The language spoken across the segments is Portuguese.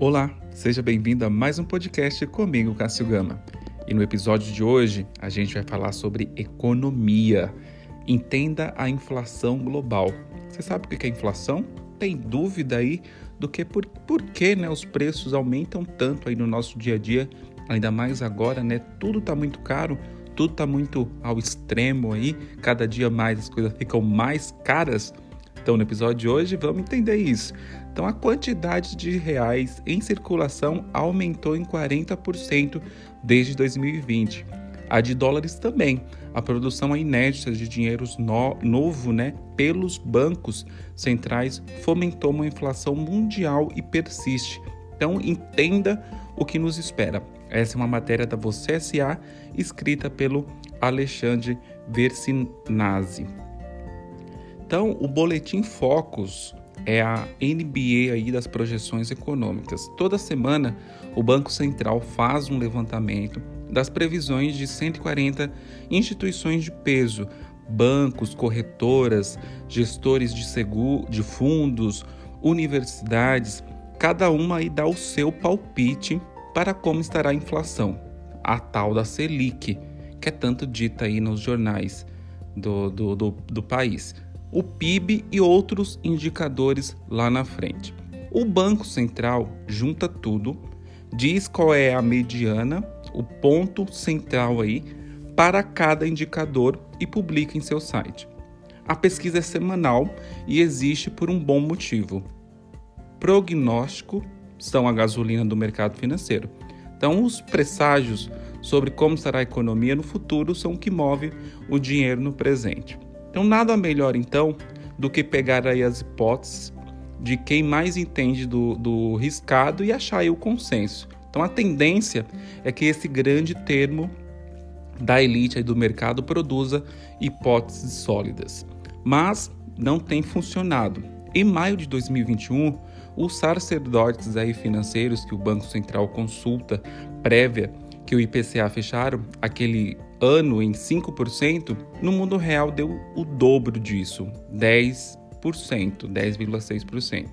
Olá, seja bem-vindo a mais um podcast comigo, Cássio Gama. E no episódio de hoje a gente vai falar sobre economia. Entenda a inflação global. Você sabe o que é inflação? Tem dúvida aí do que por, por que né, os preços aumentam tanto aí no nosso dia a dia, ainda mais agora, né? Tudo está muito caro, tudo está muito ao extremo aí, cada dia mais as coisas ficam mais caras. Então, no episódio de hoje, vamos entender isso. Então, a quantidade de reais em circulação aumentou em 40% desde 2020. A de dólares também. A produção inédita de dinheiro no, novo né, pelos bancos centrais fomentou uma inflação mundial e persiste. Então, entenda o que nos espera. Essa é uma matéria da Você SA, escrita pelo Alexandre Versinazzi. Então, o Boletim Focus é a NBA aí das projeções econômicas. Toda semana, o Banco Central faz um levantamento das previsões de 140 instituições de peso, bancos, corretoras, gestores de seguro, de fundos, universidades, cada uma aí dá o seu palpite para como estará a inflação, a tal da Selic, que é tanto dita aí nos jornais do, do, do, do país o PIB e outros indicadores lá na frente. O Banco Central junta tudo, diz qual é a mediana, o ponto central aí para cada indicador e publica em seu site. A pesquisa é semanal e existe por um bom motivo. Prognóstico são a gasolina do mercado financeiro. Então, os presságios sobre como será a economia no futuro são o que move o dinheiro no presente. Então, nada melhor então do que pegar aí as hipóteses de quem mais entende do, do riscado e achar aí o consenso. Então, a tendência é que esse grande termo da elite aí do mercado produza hipóteses sólidas, mas não tem funcionado. Em maio de 2021, os sacerdotes aí financeiros que o Banco Central consulta prévia que o IPCA fecharam, aquele ano em 5%, no mundo real deu o dobro disso, 10%, 10,6%.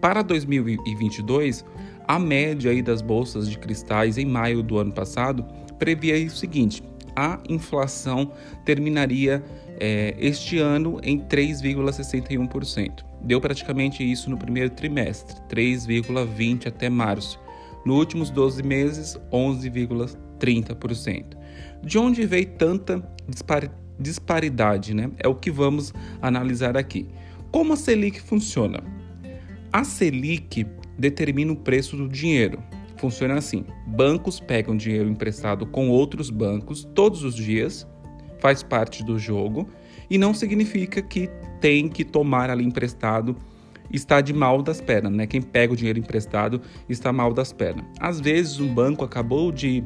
Para 2022, a média aí das bolsas de cristais em maio do ano passado previa o seguinte: a inflação terminaria é, este ano em 3,61%. Deu praticamente isso no primeiro trimestre, 3,20% até março. Nos últimos 12 meses, 11,30%. De onde veio tanta disparidade, né? É o que vamos analisar aqui. Como a Selic funciona? A Selic determina o preço do dinheiro. Funciona assim: bancos pegam dinheiro emprestado com outros bancos todos os dias, faz parte do jogo, e não significa que tem que tomar ali emprestado está de mal das pernas, né? Quem pega o dinheiro emprestado está mal das pernas. Às vezes um banco acabou de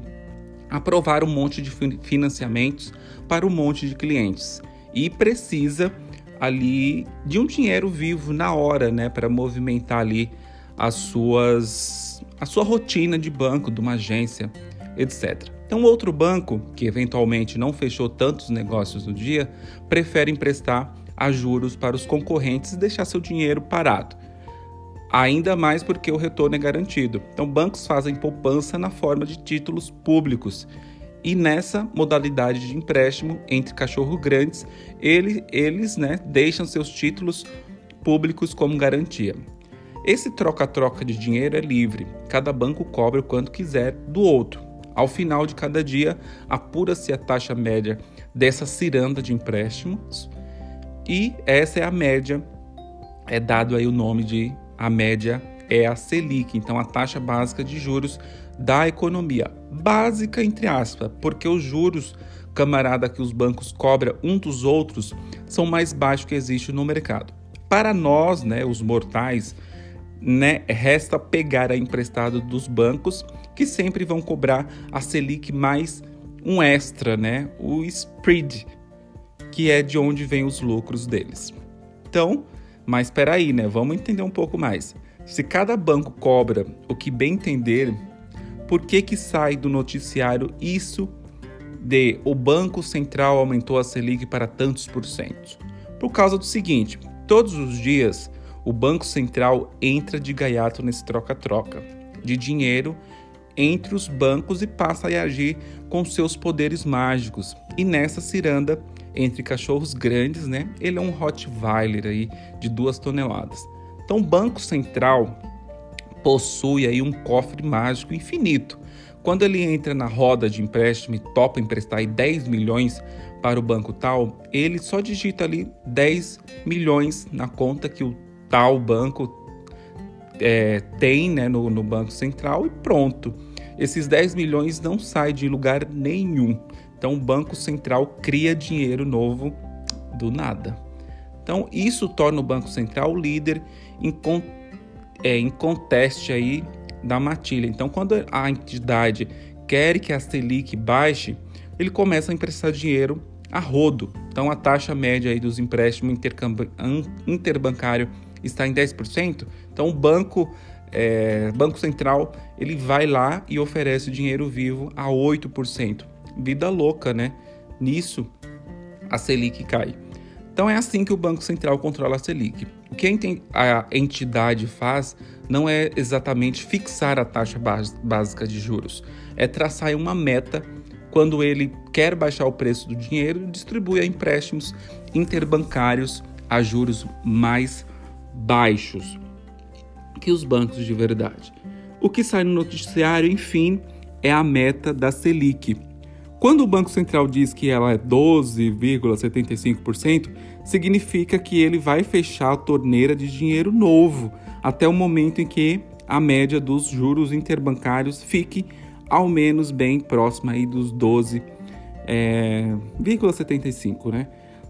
aprovar um monte de financiamentos para um monte de clientes e precisa ali de um dinheiro vivo na hora, né, para movimentar ali as suas a sua rotina de banco, de uma agência, etc. Então, outro banco que eventualmente não fechou tantos negócios no dia, prefere emprestar a juros para os concorrentes e deixar seu dinheiro parado ainda mais porque o retorno é garantido. Então, bancos fazem poupança na forma de títulos públicos. E nessa modalidade de empréstimo entre cachorro grandes, ele, eles né, deixam seus títulos públicos como garantia. Esse troca-troca de dinheiro é livre, cada banco cobra o quanto quiser do outro. Ao final de cada dia, apura-se a taxa média dessa ciranda de empréstimos e essa é a média, é dado aí o nome de a média é a Selic, então a taxa básica de juros da economia. Básica, entre aspas, porque os juros, camarada, que os bancos cobram um dos outros são mais baixos que existe no mercado. Para nós, né, os mortais, né, resta pegar a emprestado dos bancos que sempre vão cobrar a Selic mais um extra, né, o spread, que é de onde vem os lucros deles. Então, mas espera aí, né? Vamos entender um pouco mais. Se cada banco cobra o que bem entender, por que que sai do noticiário isso de o Banco Central aumentou a Selic para tantos por cento? Por causa do seguinte, todos os dias o Banco Central entra de gaiato nesse troca-troca. de dinheiro entre os bancos e passa a agir com seus poderes mágicos. E nessa ciranda entre cachorros grandes, né? Ele é um Rottweiler aí de duas toneladas. Então, o Banco Central possui aí um cofre mágico infinito. Quando ele entra na roda de empréstimo e topa emprestar aí 10 milhões para o banco tal, ele só digita ali 10 milhões na conta que o tal banco é, tem né, no, no Banco Central e pronto. Esses 10 milhões não saem de lugar nenhum. Então o Banco Central cria dinheiro novo do nada. Então isso torna o Banco Central líder em, é, em conteste aí da matilha. Então quando a entidade quer que a Selic baixe, ele começa a emprestar dinheiro a rodo. Então a taxa média aí dos empréstimos interbancário está em 10%. Então o banco é, Banco Central ele vai lá e oferece dinheiro vivo a 8% vida louca, né? Nisso, a Selic cai. Então é assim que o Banco Central controla a Selic. O que a entidade faz não é exatamente fixar a taxa básica de juros, é traçar uma meta quando ele quer baixar o preço do dinheiro, distribui a empréstimos interbancários a juros mais baixos que os bancos de verdade. O que sai no noticiário, enfim, é a meta da Selic, quando o Banco Central diz que ela é 12,75%, significa que ele vai fechar a torneira de dinheiro novo até o momento em que a média dos juros interbancários fique ao menos bem próxima aí dos 12,75, é, né?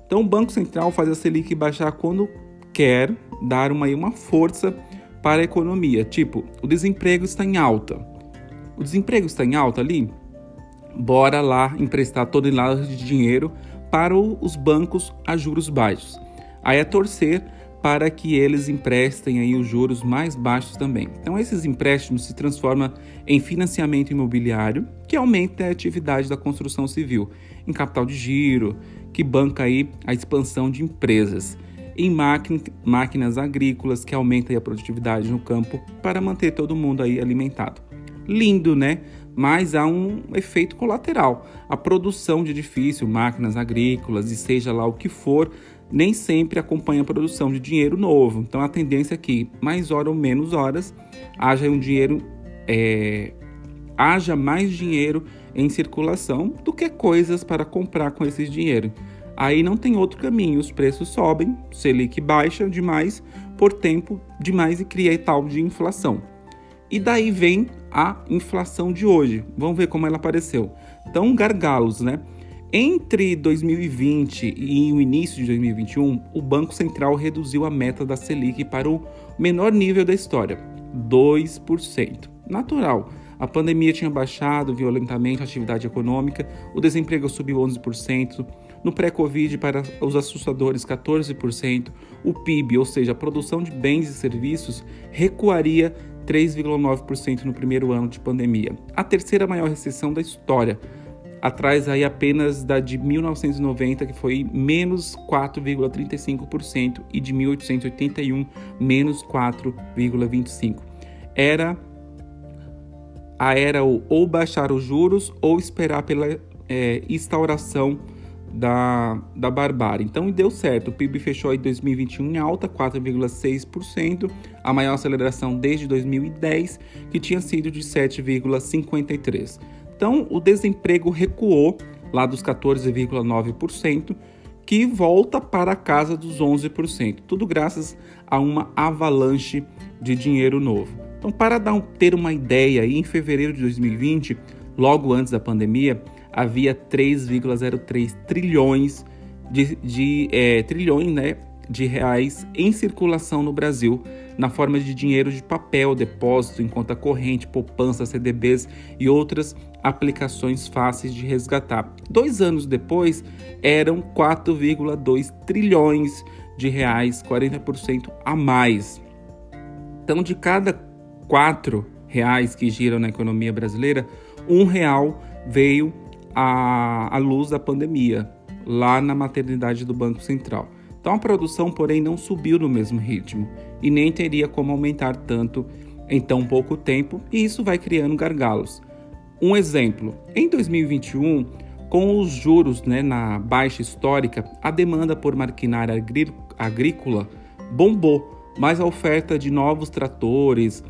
Então o Banco Central faz a Selic baixar quando quer dar uma, uma força para a economia. Tipo, o desemprego está em alta. O desemprego está em alta ali? Bora lá emprestar toneladas de dinheiro para os bancos a juros baixos. Aí é torcer para que eles emprestem aí os juros mais baixos também. Então esses empréstimos se transformam em financiamento imobiliário, que aumenta a atividade da construção civil, em capital de giro, que banca aí a expansão de empresas, em máquinas agrícolas, que aumenta a produtividade no campo para manter todo mundo aí alimentado. Lindo, né? Mas há um efeito colateral. A produção de edifício, máquinas agrícolas e seja lá o que for, nem sempre acompanha a produção de dinheiro novo. Então a tendência é que, mais hora ou menos horas, haja um dinheiro, é, haja mais dinheiro em circulação do que coisas para comprar com esse dinheiro. Aí não tem outro caminho, os preços sobem, Selic baixa demais por tempo demais e cria tal de inflação. E daí vem a inflação de hoje. Vamos ver como ela apareceu. Então, gargalos, né? Entre 2020 e o início de 2021, o Banco Central reduziu a meta da Selic para o menor nível da história, 2%. Natural. A pandemia tinha baixado violentamente a atividade econômica, o desemprego subiu 11%, no pré-Covid para os assustadores 14%, o PIB, ou seja, a produção de bens e serviços, recuaria 3,9% no primeiro ano de pandemia. A terceira maior recessão da história, atrás aí apenas da de 1990, que foi menos 4,35%, e de 1881, menos 4,25%. Era a era ou baixar os juros ou esperar pela é, instauração da, da barbárie. Então deu certo. O PIB fechou em 2021 em alta, 4,6%, a maior aceleração desde 2010, que tinha sido de 7,53%. Então o desemprego recuou lá dos 14,9%, que volta para a casa dos 11%. Tudo graças a uma avalanche de dinheiro novo. Então, para dar ter uma ideia, em fevereiro de 2020, logo antes da pandemia, havia 3,03 trilhões de, de é, trilhões, né, de reais em circulação no Brasil na forma de dinheiro de papel, depósito em conta corrente, poupança, CDBs e outras aplicações fáceis de resgatar. Dois anos depois, eram 4,2 trilhões de reais, 40% a mais. Então, de cada quatro reais que giram na economia brasileira, um real veio a, a luz da pandemia, lá na maternidade do Banco Central. Então a produção, porém, não subiu no mesmo ritmo e nem teria como aumentar tanto em tão pouco tempo e isso vai criando gargalos. Um exemplo: em 2021, com os juros né, na baixa histórica, a demanda por maquinária agrícola bombou, mas a oferta de novos tratores,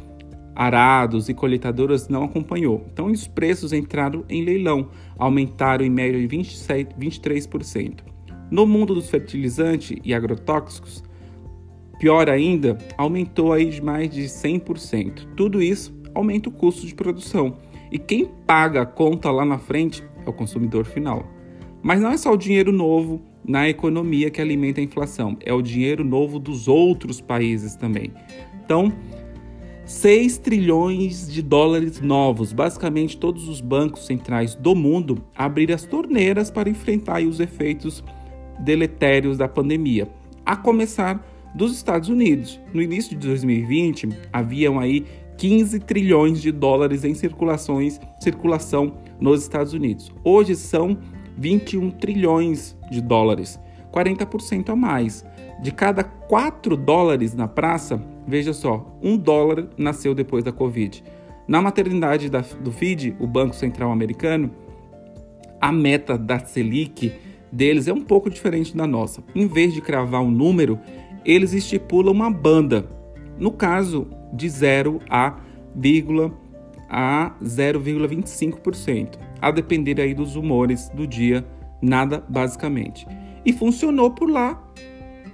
arados e colheitadoras não acompanhou. Então, os preços entraram em leilão, aumentaram em média de 27, 23%. No mundo dos fertilizantes e agrotóxicos, pior ainda, aumentou aí de mais de 100%. Tudo isso aumenta o custo de produção. E quem paga a conta lá na frente é o consumidor final. Mas não é só o dinheiro novo na economia que alimenta a inflação, é o dinheiro novo dos outros países também. Então, 6 trilhões de dólares novos. Basicamente, todos os bancos centrais do mundo abriram as torneiras para enfrentar os efeitos deletérios da pandemia. A começar dos Estados Unidos. No início de 2020, haviam aí 15 trilhões de dólares em circulações, circulação nos Estados Unidos. Hoje são 21 trilhões de dólares, 40% a mais. De cada 4 dólares na praça, veja só, 1 dólar nasceu depois da Covid. Na maternidade da, do FID, o Banco Central Americano, a meta da Selic deles é um pouco diferente da nossa. Em vez de cravar um número, eles estipulam uma banda. No caso, de 0 a, a 0,25%, a depender aí dos humores do dia, nada basicamente. E funcionou por lá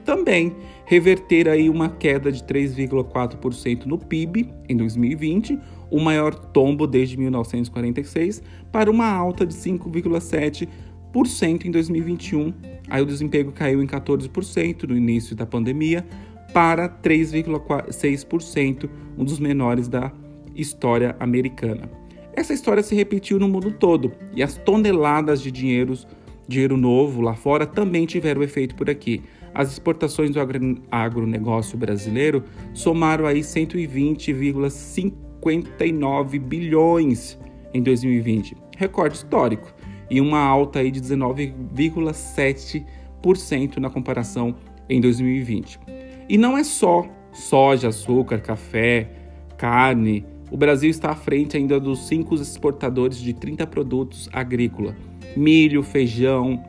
também reverter aí uma queda de 3,4% no PIB em 2020, o maior tombo desde 1946, para uma alta de 5,7% em 2021. Aí o desemprego caiu em 14% no início da pandemia para 3,6%, um dos menores da história americana. Essa história se repetiu no mundo todo e as toneladas de dinheiros, dinheiro novo lá fora também tiveram efeito por aqui as exportações do agronegócio brasileiro somaram aí 120,59 bilhões em 2020, recorde histórico, e uma alta aí de 19,7% na comparação em 2020. E não é só soja, açúcar, café, carne. O Brasil está à frente ainda dos cinco exportadores de 30 produtos agrícolas: milho, feijão,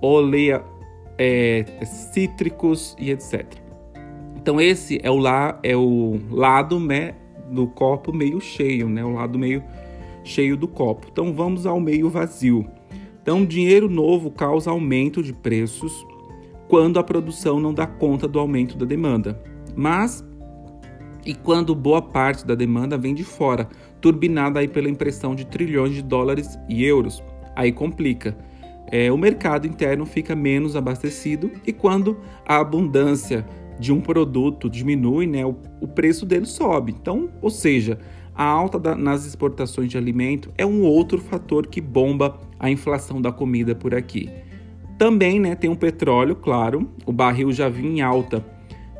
oleia, é, cítricos e etc. Então esse é o, la, é o lado né, do copo meio cheio, né, o lado meio cheio do copo. Então vamos ao meio vazio. Então dinheiro novo causa aumento de preços quando a produção não dá conta do aumento da demanda. Mas e quando boa parte da demanda vem de fora, turbinada aí pela impressão de trilhões de dólares e euros, aí complica é, o mercado interno fica menos abastecido e quando a abundância de um produto diminui, né, o, o preço dele sobe. Então, ou seja, a alta da, nas exportações de alimento é um outro fator que bomba a inflação da comida por aqui. Também né, tem o petróleo, claro, o barril já vinha em alta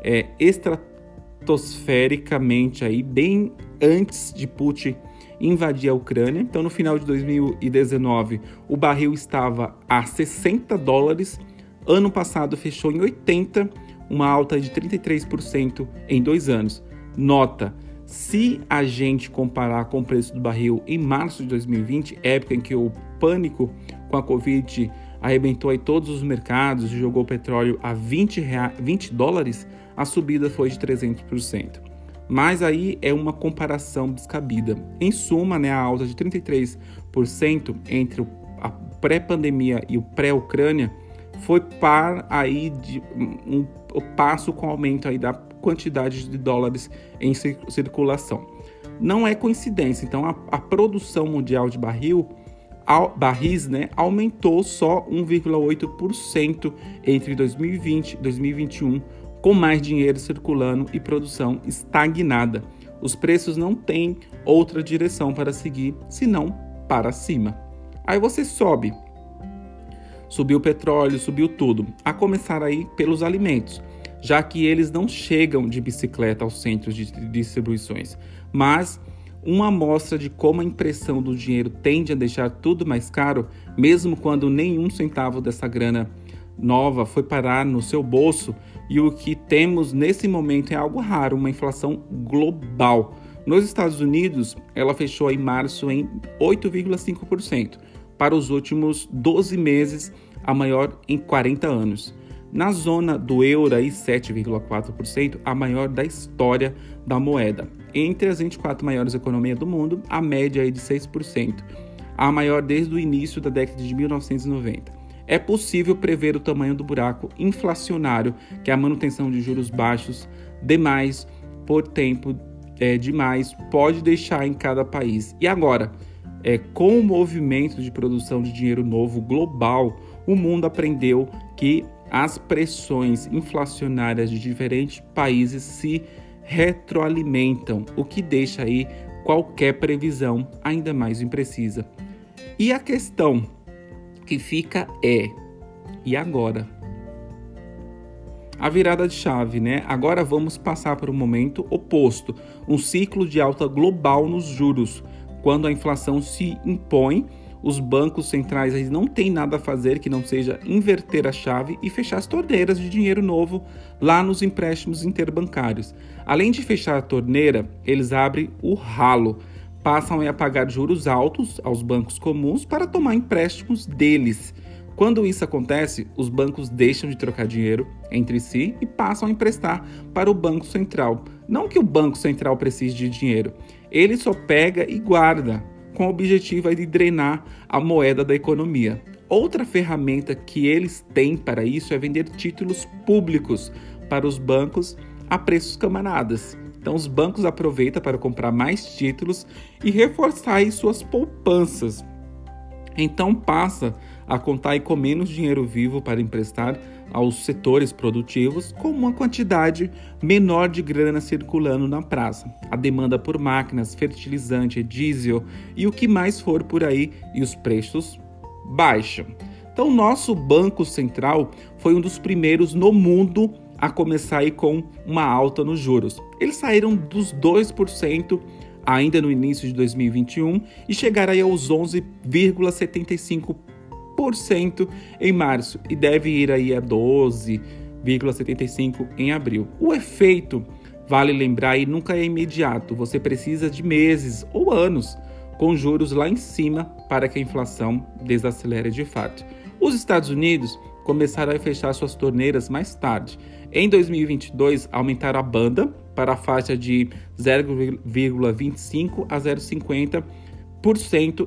é, estratosfericamente aí, bem antes de Putin invadir a Ucrânia. Então, no final de 2019, o barril estava a 60 dólares. Ano passado fechou em 80, uma alta de 33% em dois anos. Nota: se a gente comparar com o preço do barril em março de 2020, época em que o pânico com a Covid arrebentou aí todos os mercados e jogou o petróleo a 20, 20 dólares, a subida foi de 300% mas aí é uma comparação descabida. Em suma, né, a alta de 33% entre a pré-pandemia e o pré-Ucrânia foi par aí de um, um passo com o aumento aí da quantidade de dólares em circulação. Não é coincidência, então a, a produção mundial de barril barris né, aumentou só 1,8% entre 2020 e 2021 com mais dinheiro circulando e produção estagnada. Os preços não têm outra direção para seguir senão para cima. Aí você sobe. Subiu o petróleo, subiu tudo. A começar aí pelos alimentos, já que eles não chegam de bicicleta aos centros de distribuições, mas uma amostra de como a impressão do dinheiro tende a deixar tudo mais caro, mesmo quando nenhum centavo dessa grana nova foi parar no seu bolso, e o que temos nesse momento é algo raro, uma inflação global. Nos Estados Unidos, ela fechou em março em 8,5%, para os últimos 12 meses, a maior em 40 anos. Na zona do euro, aí 7,4%, a maior da história da moeda. Entre as 24 maiores economias do mundo, a média é de 6%, a maior desde o início da década de 1990. É possível prever o tamanho do buraco inflacionário que a manutenção de juros baixos demais por tempo é, demais pode deixar em cada país. E agora, é, com o movimento de produção de dinheiro novo global, o mundo aprendeu que as pressões inflacionárias de diferentes países se retroalimentam, o que deixa aí qualquer previsão ainda mais imprecisa. E a questão que fica é: e agora? A virada de chave, né? Agora vamos passar para o momento oposto, um ciclo de alta global nos juros, quando a inflação se impõe os bancos centrais eles não têm nada a fazer que não seja inverter a chave e fechar as torneiras de dinheiro novo lá nos empréstimos interbancários. Além de fechar a torneira, eles abrem o ralo, passam a pagar juros altos aos bancos comuns para tomar empréstimos deles. Quando isso acontece, os bancos deixam de trocar dinheiro entre si e passam a emprestar para o Banco Central. Não que o Banco Central precise de dinheiro, ele só pega e guarda com o objetivo de drenar a moeda da economia. Outra ferramenta que eles têm para isso é vender títulos públicos para os bancos a preços camaradas. Então, os bancos aproveitam para comprar mais títulos e reforçar suas poupanças. Então, passa a contar com menos dinheiro vivo para emprestar aos setores produtivos, com uma quantidade menor de grana circulando na praça. A demanda por máquinas, fertilizante, diesel e o que mais for por aí e os preços baixam. Então, nosso Banco Central foi um dos primeiros no mundo a começar aí com uma alta nos juros. Eles saíram dos 2% ainda no início de 2021 e chegaram aí aos 11,75% em março e deve ir aí a 12,75 em abril. O efeito, vale lembrar, e nunca é imediato. Você precisa de meses ou anos com juros lá em cima para que a inflação desacelere de fato. Os Estados Unidos começaram a fechar suas torneiras mais tarde. Em 2022, aumentaram a banda para a faixa de 0,25 a 0,50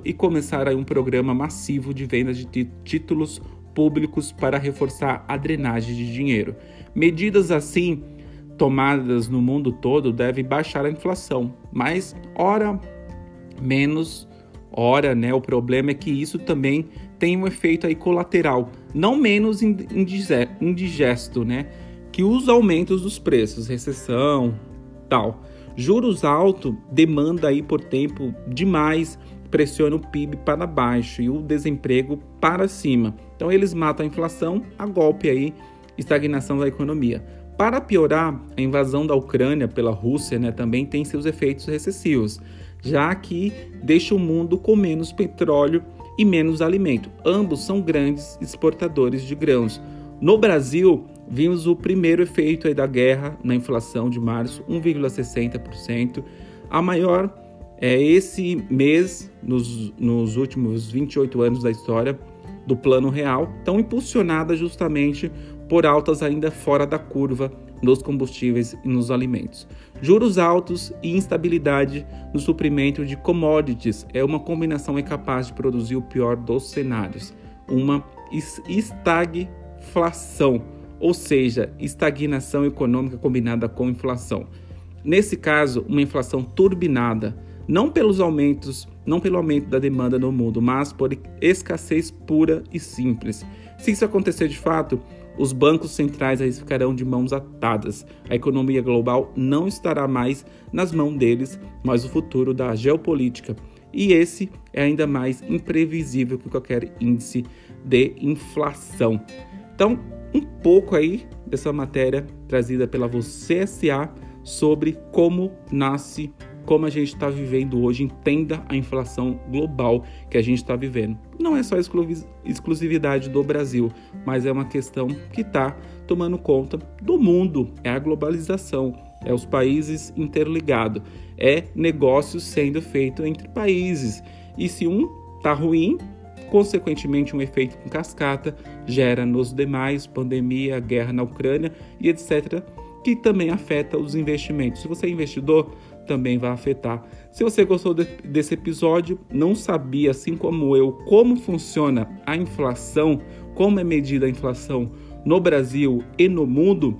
e começar um programa massivo de vendas de títulos públicos para reforçar a drenagem de dinheiro. Medidas assim tomadas no mundo todo devem baixar a inflação, mas ora menos ora, né? O problema é que isso também tem um efeito aí colateral, não menos indigesto, né? Que os aumentos dos preços, recessão, tal. Juros altos demanda aí por tempo demais, pressiona o PIB para baixo e o desemprego para cima. Então eles matam a inflação a golpe aí, estagnação da economia. Para piorar, a invasão da Ucrânia pela Rússia né, também tem seus efeitos recessivos, já que deixa o mundo com menos petróleo e menos alimento. Ambos são grandes exportadores de grãos. No Brasil, vimos o primeiro efeito da guerra na inflação de março, 1,60%. A maior é esse mês, nos, nos últimos 28 anos da história do Plano Real, tão impulsionada justamente por altas ainda fora da curva nos combustíveis e nos alimentos. Juros altos e instabilidade no suprimento de commodities é uma combinação incapaz de produzir o pior dos cenários, uma estagflação ou seja, estagnação econômica combinada com inflação. Nesse caso, uma inflação turbinada, não pelos aumentos, não pelo aumento da demanda no mundo, mas por escassez pura e simples. Se isso acontecer de fato, os bancos centrais aí ficarão de mãos atadas. A economia global não estará mais nas mãos deles, mas o futuro da geopolítica. E esse é ainda mais imprevisível que qualquer índice de inflação. Então, um pouco aí dessa matéria trazida pela Você SA sobre como nasce, como a gente está vivendo hoje. Entenda a inflação global que a gente está vivendo. Não é só exclusividade do Brasil, mas é uma questão que está tomando conta do mundo. É a globalização. é os países interligados, é negócios sendo feito entre países. E se um tá ruim, consequentemente um efeito com cascata gera nos demais pandemia, guerra na Ucrânia e etc, que também afeta os investimentos. Se você é investidor, também vai afetar. Se você gostou de, desse episódio, não sabia, assim como eu, como funciona a inflação, como é medida a inflação no Brasil e no mundo,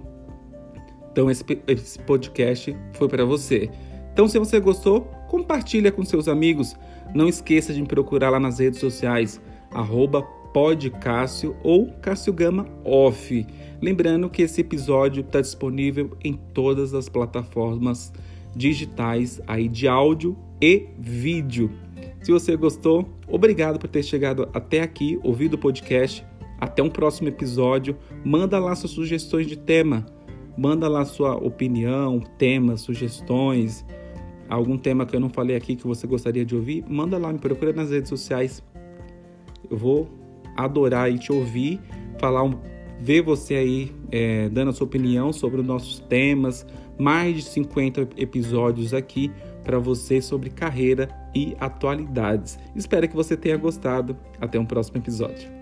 então esse, esse podcast foi para você. Então, se você gostou, compartilha com seus amigos. Não esqueça de me procurar lá nas redes sociais, arroba podcássio ou Cássio Gama Off. Lembrando que esse episódio está disponível em todas as plataformas digitais aí de áudio e vídeo. Se você gostou, obrigado por ter chegado até aqui, ouvido o podcast. Até um próximo episódio. Manda lá suas sugestões de tema. Manda lá sua opinião, temas, sugestões, algum tema que eu não falei aqui que você gostaria de ouvir. Manda lá, me procura nas redes sociais. Eu vou adorar e te ouvir, falar ver você aí é, dando a sua opinião sobre os nossos temas, mais de 50 episódios aqui para você sobre carreira e atualidades. Espero que você tenha gostado. Até um próximo episódio.